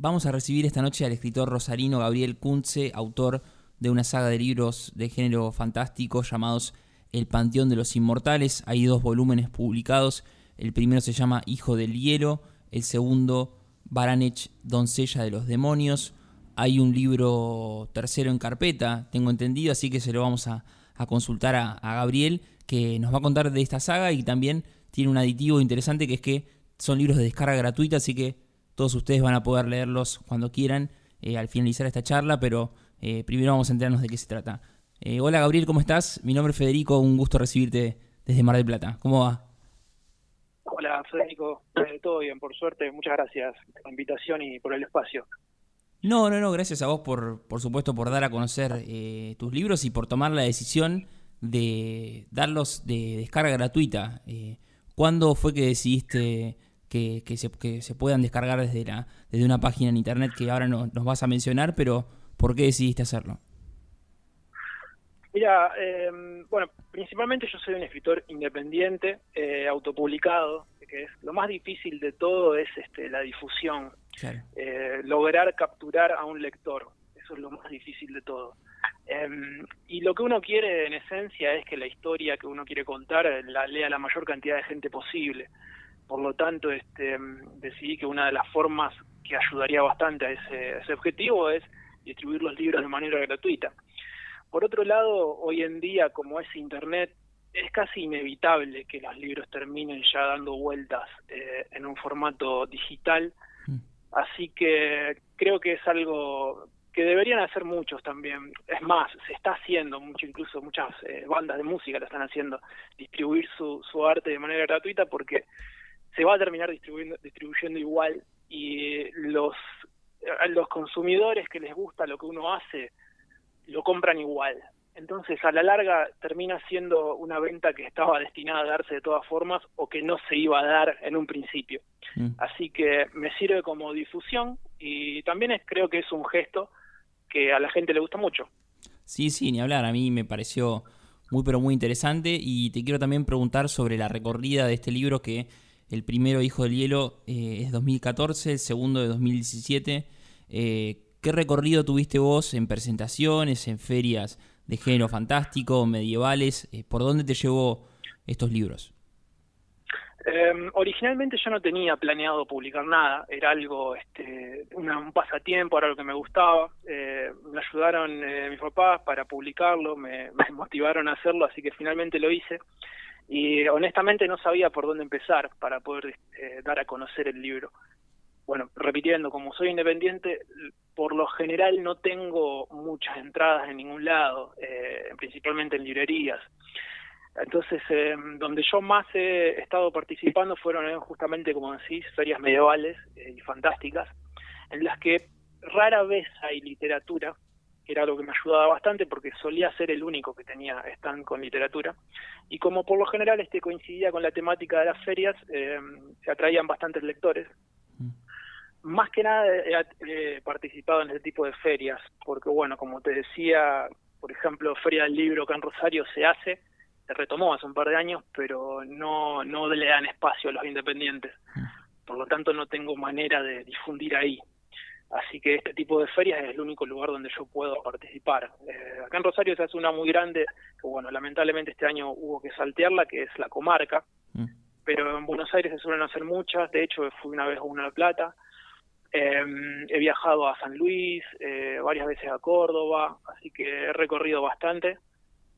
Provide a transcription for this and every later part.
Vamos a recibir esta noche al escritor rosarino Gabriel Kunze, autor de una saga de libros de género fantástico llamados El Panteón de los Inmortales. Hay dos volúmenes publicados. El primero se llama Hijo del Hielo, el segundo Baranech, Doncella de los Demonios. Hay un libro tercero en carpeta, tengo entendido, así que se lo vamos a, consultar a, a Gabriel, que nos va a contar de esta saga y también tiene un aditivo interesante que es que son libros de descarga gratuita, así que todos ustedes van a poder leerlos cuando quieran eh, al finalizar esta charla, pero eh, primero vamos a enterarnos de qué se trata. Eh, hola Gabriel, ¿cómo estás? Mi nombre es Federico, un gusto recibirte desde Mar del Plata. ¿Cómo va? Hola Federico, todo bien, por suerte. Muchas gracias por la invitación y por el espacio. No, no, no, gracias a vos por, por supuesto, por dar a conocer tus libros y por tomar la decisión de darlos de descarga gratuita. ¿Cuándo fue que decidiste que, se, que se puedan descargar desde, la, desde una página en internet que ahora no, nos vas a mencionar, pero ¿por qué decidiste hacerlo? Mira, eh, bueno, principalmente yo soy un escritor independiente, eh, autopublicado, que es lo más difícil de todo es este, la difusión, eh, lograr capturar a un lector, eso es lo más difícil de todo. Em, y lo que uno quiere en esencia es que la historia que uno quiere contar la lea la mayor cantidad de gente posible. Por lo tanto, este, decidí que una de las formas que ayudaría bastante a ese, objetivo es distribuir los libros de manera gratuita. Por otro lado, hoy en día, como es Internet, es casi inevitable que los libros terminen ya dando vueltas eh, en un formato digital. Mm. Así que creo que es algo que deberían hacer muchos también. Es más, se está haciendo mucho, incluso muchas eh, bandas de música lo están haciendo, distribuir su, su arte de manera gratuita porque se va a terminar distribuyendo, distribuyendo igual y los, los consumidores que les gusta lo que uno hace lo compran igual. Entonces, a la larga termina siendo una venta que estaba destinada a darse de todas formas o que no se iba a dar en un principio. Mm. Así que me sirve como difusión y también es, creo que es un gesto que a la gente le gusta mucho. Sí, sí, ni hablar. A mí me pareció muy, pero muy interesante y te quiero también preguntar sobre la recorrida de este libro que el primero, Hijo del Hielo, eh, es 2014, el segundo de 2017. Eh, ¿Qué recorrido tuviste vos en presentaciones, en ferias de género fantástico, medievales? Eh, ¿Por dónde te llevó estos libros? Em, originalmente yo no tenía planeado publicar nada, era algo, este, un pasatiempo, era lo que me gustaba. me ayudaron mis papás para publicarlo, me, motivaron a hacerlo, así que finalmente lo hice y honestamente no sabía por dónde empezar para poder eh, dar a conocer el libro. Bueno, repitiendo, como soy independiente, por lo general no tengo muchas entradas en ningún lado, eh, principalmente en librerías. Entonces, eh, donde yo más he estado participando fueron justamente, como decís, ferias medievales y fantásticas, en las que rara vez hay literatura, era algo que me ayudaba bastante porque solía ser el único que tenía stand con literatura. Y como por lo general este coincidía con la temática de las ferias, eh, se atraían bastantes lectores. Mm. Más que nada he, participado en este tipo de ferias, porque bueno, como te decía, por ejemplo, Feria del Libro acá en Rosario se hace, se retomó hace un par de años, pero no, no le dan espacio a los independientes. Mm. Por lo tanto, no tengo manera de difundir ahí. Así que este tipo de ferias es el único lugar donde yo puedo participar. Eh, acá en Rosario se hace una muy grande, que bueno, lamentablemente este año hubo que saltearla, que es la comarca, mm. pero en Buenos Aires se suelen hacer muchas, de hecho fui una vez a Una Plata, em, he viajado a San Luis, eh, varias veces a Córdoba, así que he recorrido bastante.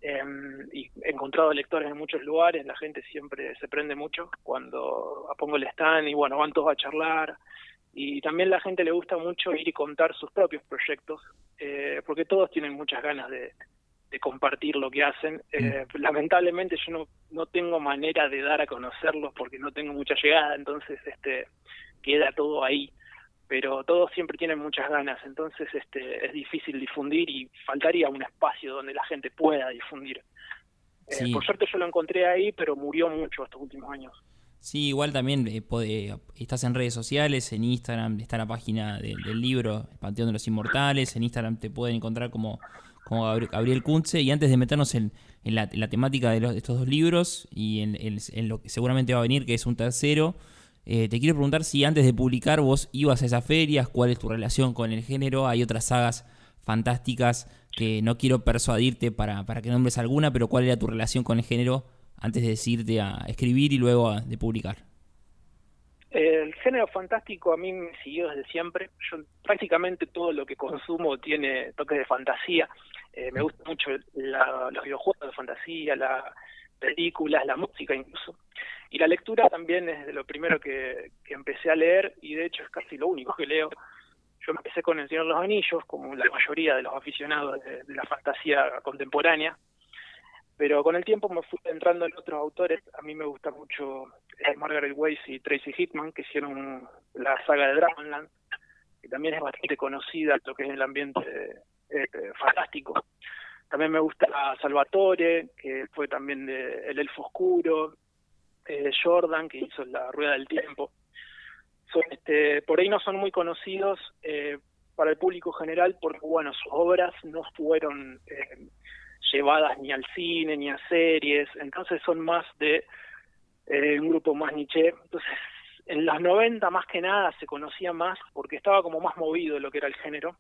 Em, y he encontrado lectores en muchos lugares, la gente siempre se prende mucho cuando pongo el stand y bueno, van todos a charlar, y también la gente le gusta mucho ir y contar sus propios proyectos, eh, porque todos tienen muchas ganas de, compartir lo que hacen. Eh, mm. lamentablemente yo no, no tengo manera de dar a conocerlos porque no tengo mucha llegada, entonces este queda todo ahí. Pero todos siempre tienen muchas ganas, entonces este es difícil difundir y faltaría un espacio donde la gente pueda difundir. Eh, por suerte yo lo encontré ahí, pero murió mucho estos últimos años. Sí, igual también eh, estás en redes sociales, en Instagram está la página del libro El Panteón de los Inmortales, en Instagram te pueden encontrar como, como Gabriel Kunze. Y antes de meternos en, la, temática de, estos dos libros y en, lo que seguramente va a venir, que es un tercero, Eh, te quiero preguntar si antes de publicar vos ibas a esas ferias, cuál es tu relación con el género. Hay otras sagas fantásticas que no quiero persuadirte para, para que nombres alguna, pero cuál era tu relación con el género antes de decirte a escribir y luego de publicar. El género fantástico a mí me siguió desde siempre. Yo prácticamente todo lo que consumo tiene toques de fantasía. Eh, me gusta mucho los videojuegos de fantasía, las películas, la música incluso. Y la lectura también es de lo primero que, empecé a leer y de hecho es casi lo único que leo. Yo empecé con El Señor de los Anillos, como la mayoría de los aficionados de, la fantasía contemporánea, pero con el tiempo me fui entrando en otros autores. A mí me gusta mucho eh, Margaret Weiss y Tracy Hitman, que hicieron la saga de Dragonland, que también es bastante conocida, lo que es el ambiente eh, eh, fantástico. También me gusta Salvatore, que fue también de El Elfo Oscuro, eh, Jordan, que hizo La Rueda del Tiempo. Son, este, por ahí no son muy conocidos eh, para el público general porque, bueno, sus obras no fueron eh, llevadas ni al cine ni a series, entonces son más de un grupo más niche. Entonces, en los 90 más que nada se conocía más porque estaba como más movido lo que era el género,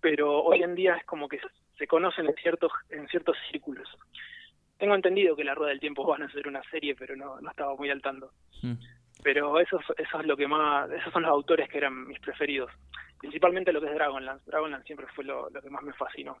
pero hoy en día es como que se conocen en ciertos, en ciertos círculos. Tengo entendido que La Rueda del Tiempo van a ser una serie, pero no, no estaba muy al tanto. Hmm. Pero eso, eso es lo que más, esos son los autores que eran mis preferidos. Principalmente lo que es Dragonlance. Dragonlance siempre fue lo, que más me fascinó.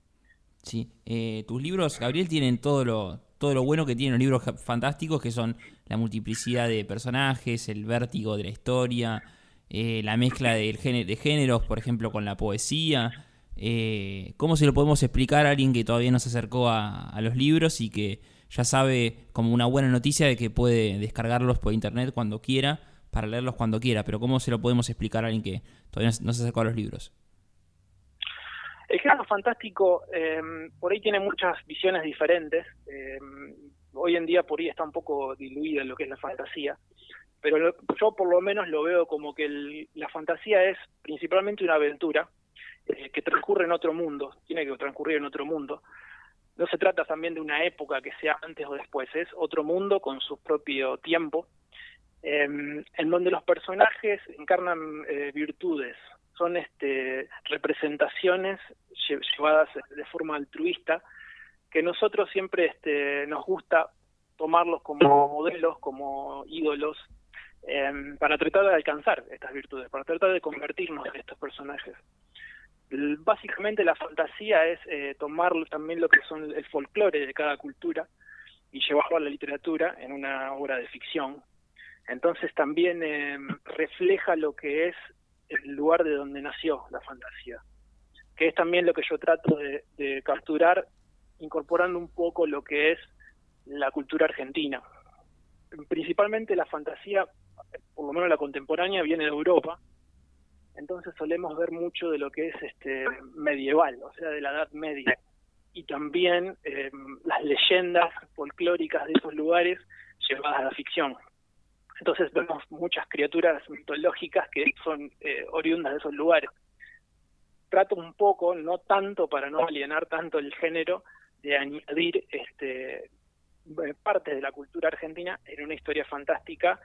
Sí, eh, tus libros, Gabriel, tienen todo lo, todo lo bueno que tienen los libros fantásticos, que son la multiplicidad de personajes, el vértigo de la historia, eh, la mezcla de, de géneros, por ejemplo, con la poesía. Eh, ¿Cómo se lo podemos explicar a alguien que todavía no se acercó a, los libros y que ya sabe como una buena noticia de que puede descargarlos por internet cuando quiera, para leerlos cuando quiera? Pero ¿cómo se lo podemos explicar a alguien que todavía no se acercó a los libros? El género fantástico em, por ahí tiene muchas visiones diferentes. Em, hoy en día por ahí está un poco diluida lo que es la fantasía, pero yo por lo menos lo veo como que la fantasía es principalmente una aventura, eh, que transcurre en otro mundo, tiene que transcurrir en otro mundo. No se trata también de una época que sea antes o después, es otro mundo con su propio tiempo, em, en donde los personajes encarnan eh, virtudes, son este, representaciones llevadas de forma altruista, que nosotros siempre este, nos gusta tomarlos como modelos, como ídolos, em, para tratar de alcanzar estas virtudes, para tratar de convertirnos en estos personajes. Básicamente la fantasía es eh, tomar también lo que son el folclore de cada cultura y llevarlo a la literatura en una obra de ficción. Entonces también eh, refleja lo que es el lugar de donde nació la fantasía, que es también lo que yo trato de, capturar incorporando un poco lo que es la cultura argentina. Principalmente la fantasía, por lo menos la contemporánea, viene de Europa, entonces solemos ver mucho de lo que es este medieval, o sea, de la Edad Media, y también eh, las leyendas folclóricas de esos lugares llevadas a la ficción. Entonces vemos muchas criaturas mitológicas que son eh, oriundas de esos lugares. Trato un poco, no tanto para no alienar tanto el género, de añadir este eh, parte de la cultura argentina en una historia fantástica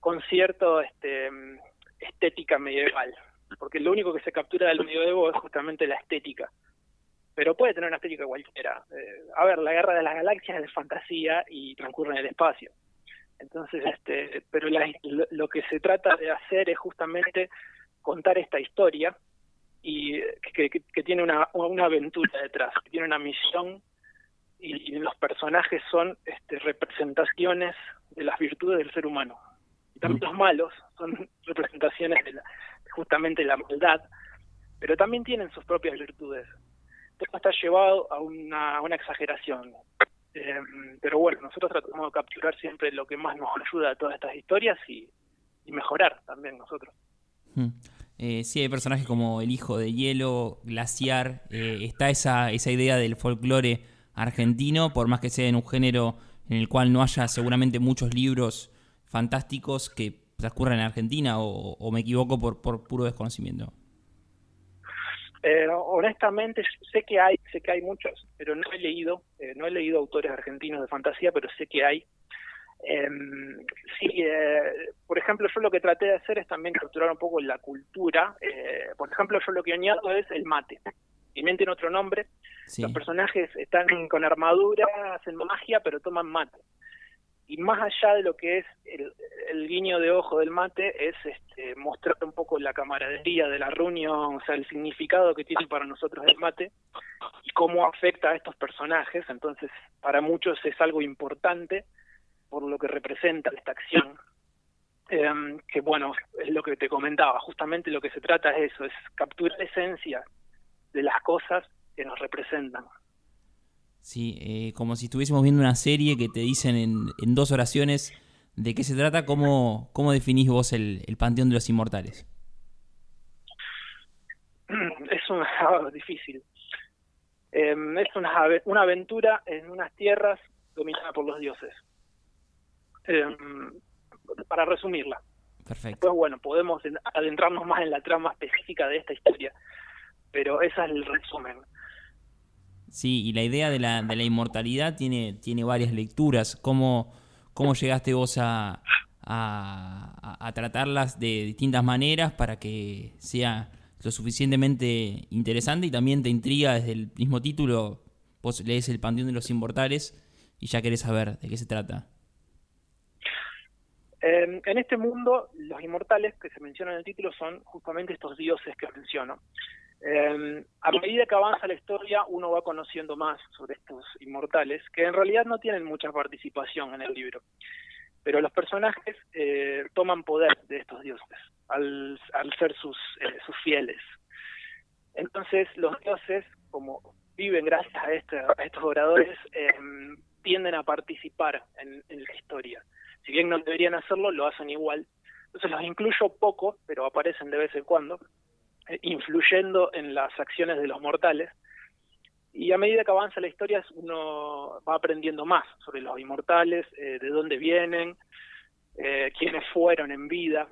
con cierto este estética medieval, porque lo único que se captura del medievo es justamente la estética. Pero puede tener una estética cualquiera. Eh, a ver, la guerra de las galaxias es de fantasía y transcurre en el espacio. Entonces, este, pero lo que se trata de hacer es justamente contar esta historia y que, tiene una, una aventura detrás, que tiene una misión y, los personajes son este, representaciones de las virtudes del ser humano. Y también los malos son representaciones de la, justamente la maldad, pero también tienen sus propias virtudes. Esto está llevado a una, una exageración. Eh, pero bueno, nosotros tratamos de capturar siempre lo que más nos ayuda a todas estas historias y, mejorar también nosotros. Hmm. Eh, sí, hay personajes como el hijo de hielo, glaciar, eh, está esa, esa idea del folclore argentino, por más que sea en un género en el cual no haya seguramente muchos libros fantásticos que transcurren en Argentina o, me equivoco por, por puro desconocimiento? Eh, honestamente sé que hay sé que hay muchos pero no he leído eh, no he leído autores argentinos de fantasía pero sé que hay Em, sí, eh, por ejemplo, yo lo que traté de hacer es también capturar un poco la cultura. Eh, por ejemplo, yo lo que añado es el mate. Y tiene otro nombre. Los personajes están con armadura, hacen magia, pero toman mate. Y más allá de lo que es el, guiño de ojo del mate, es este, mostrar un poco la camaradería de la reunión, o sea, el significado que tiene para nosotros el mate y cómo afecta a estos personajes. Entonces, para muchos es algo importante por lo que representa esta acción. Em, que bueno, es lo que te comentaba, justamente lo que se trata es eso, es capturar la esencia de las cosas que nos representan. Sí, eh, como si estuviésemos viendo una serie que te dicen en, dos oraciones de qué se trata, ¿cómo, cómo definís vos el, Panteón de los Inmortales? Es una difícil. Em, es una, una aventura en unas tierras dominadas por los dioses. Em, para resumirla. Perfecto. Pues bueno, podemos adentrarnos más en la trama específica de esta historia, pero ese es el resumen. Sí, y la idea de la, de la inmortalidad tiene, tiene varias lecturas. ¿Cómo, cómo llegaste vos a, a, tratarlas de distintas maneras para que sea lo suficientemente interesante y también te intriga desde el mismo título? Vos lees El Panteón de los Inmortales y ya querés saber de qué se trata. Em, en este mundo, los inmortales que se mencionan en el título son justamente estos dioses que menciono. Em, a medida que avanza la historia, uno va conociendo más sobre estos inmortales, que en realidad no tienen mucha participación en el libro. Pero los personajes eh, toman poder de estos dioses al, ser sus, eh, sus fieles. Entonces, los dioses, como viven gracias a, este, estos oradores, em, tienden a participar en la historia si bien no deberían hacerlo, lo hacen igual. Entonces los incluyo poco, pero aparecen de vez en cuando, influyendo en las acciones de los mortales. Y a medida que avanza la historia, uno va aprendiendo más sobre los inmortales, eh, de dónde vienen, eh, quiénes fueron en vida.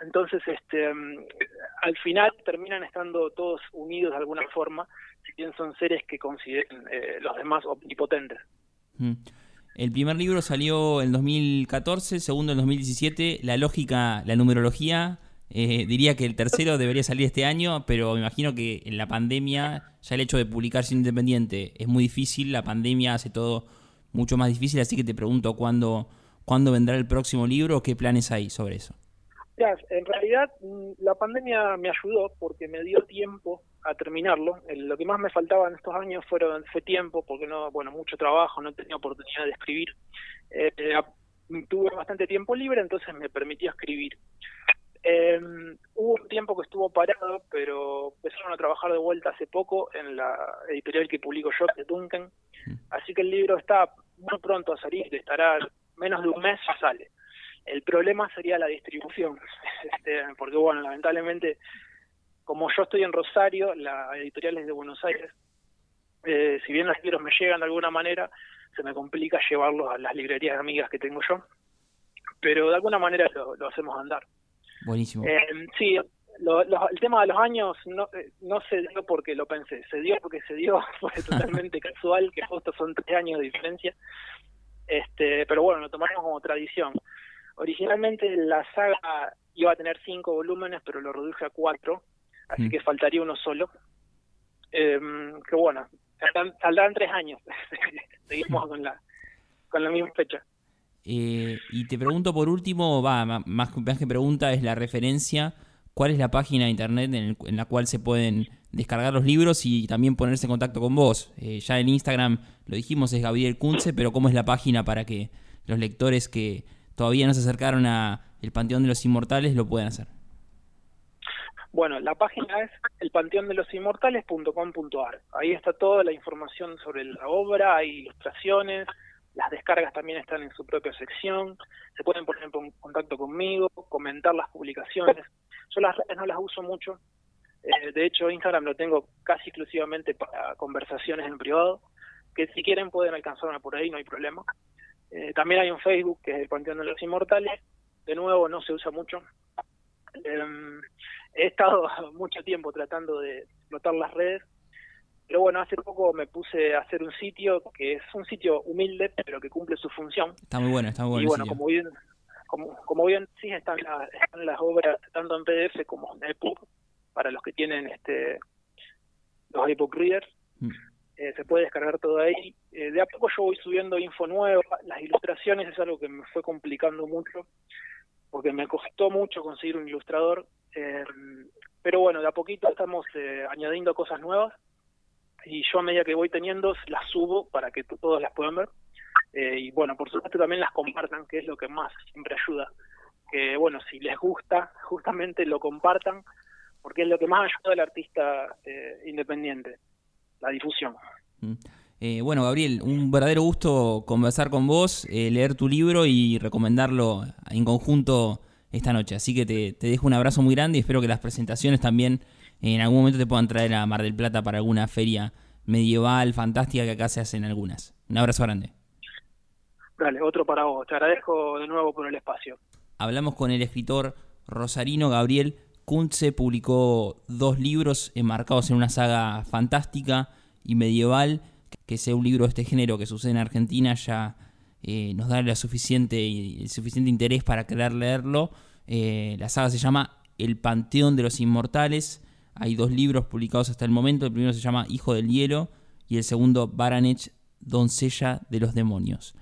Entonces, este, mm, al final terminan estando todos unidos de alguna forma, si bien son seres que consideren los demás omnipotentes. Mm. El primer libro salió en 2014, el segundo en 2017. La lógica, la numerología, eh, diría que el tercero debería salir este año, pero me imagino que en la pandemia ya el hecho de publicar sin independiente es muy difícil. La pandemia hace todo mucho más difícil, así que te pregunto cuándo, cuándo vendrá el próximo libro qué planes hay sobre eso. en realidad mm, la pandemia me ayudó porque me dio tiempo a terminarlo. lo que más me faltaba en estos años fueron, fue tiempo, porque no, bueno, mucho trabajo, no tenía oportunidad de escribir. Eh, tuve bastante tiempo libre, entonces me permitió escribir. Eh, hubo un tiempo que estuvo parado, pero empezaron a trabajar de vuelta hace poco en la editorial que publico yo, de Duncan. Así que el libro está muy pronto a salir, estará menos de un mes ya sale. El problema sería la distribución, este, porque bueno, lamentablemente como yo estoy en Rosario, la editorial es de Buenos Aires, eh, si bien los libros me llegan de alguna manera, se me complica llevarlos a las librerías amigas que tengo yo, pero de alguna manera lo, hacemos andar. Buenísimo. Eh, sí, el tema de los años no, eh, no se dio porque lo pensé, se dio porque se dio, fue totalmente casual, que justo son tres años de diferencia, este pero bueno, lo tomamos como tradición. Originalmente la saga iba a tener cinco volúmenes, pero lo reduje a cuatro, así mm. que faltaría uno solo. Eh, que bueno, saldrán, tres años, seguimos con la, con la misma fecha. Eh, y te pregunto por último, va, más, más que pregunta es la referencia, ¿cuál es la página de internet en, la cual se pueden descargar los libros y también ponerse en contacto con vos? Eh, ya en Instagram lo dijimos, es Gabriel Kunze, pero ¿cómo es la página para que los lectores que todavía no se acercaron a el Panteón de los Inmortales lo puedan hacer? Bueno, la página es elpanteondelosinmortales.com.ar. Ahí está toda la información sobre la obra, hay ilustraciones, las descargas también están en su propia sección, se pueden poner en contacto conmigo, comentar las publicaciones. Yo las redes no las uso mucho, eh, de hecho Instagram lo tengo casi exclusivamente para conversaciones en privado, que si quieren pueden alcanzarme por ahí, no hay problema. Eh, también hay un Facebook que es el Panteón de los Inmortales, de nuevo no se usa mucho. Eh, he estado mucho tiempo tratando de explotar las redes, Pero bueno, hace poco me puse a hacer un sitio que es un sitio humilde, pero que cumple su función. Está muy bueno, está muy bueno. Y bueno, como bien, como, como bien sí, están, están las obras tanto en PDF como en EPUB, para los que tienen este los iBook Readers. Mm. Eh, se puede descargar todo ahí. Eh, de a poco yo voy subiendo info nueva, las ilustraciones es algo que me fue complicando mucho, porque me costó mucho conseguir un ilustrador, eh, pero bueno, de a poquito estamos añadiendo cosas nuevas y yo a medida que voy teniendo las subo para que todos las puedan ver. Eh, y bueno, por supuesto también las compartan, que es lo que más siempre ayuda. Que bueno, si les gusta, justamente lo compartan, porque es lo que más ayuda al artista eh, independiente, la difusión. Mm. Eh, bueno, Gabriel, un verdadero gusto conversar con vos, leer tu libro y recomendarlo en conjunto esta noche. Así que te dejo un abrazo muy grande y espero que las presentaciones también en algún momento te puedan traer a Mar del Plata para alguna feria medieval, fantástica que acá se hacen algunas. Un abrazo grande. Dale, otro para vos. Te agradezco de nuevo por el espacio. Hablamos con el escritor rosarino Gabriel Kuntze, publicó dos libros enmarcados en una saga fantástica y medieval, que sea un libro de este género que sucede en Argentina ya eh, nos da la suficiente, el suficiente interés para querer leerlo. Eh, la saga se llama El Panteón de los Inmortales hay dos libros publicados hasta el momento. El primero se llama Hijo del Hielo y el segundo Baranech, Doncella de los Demonios.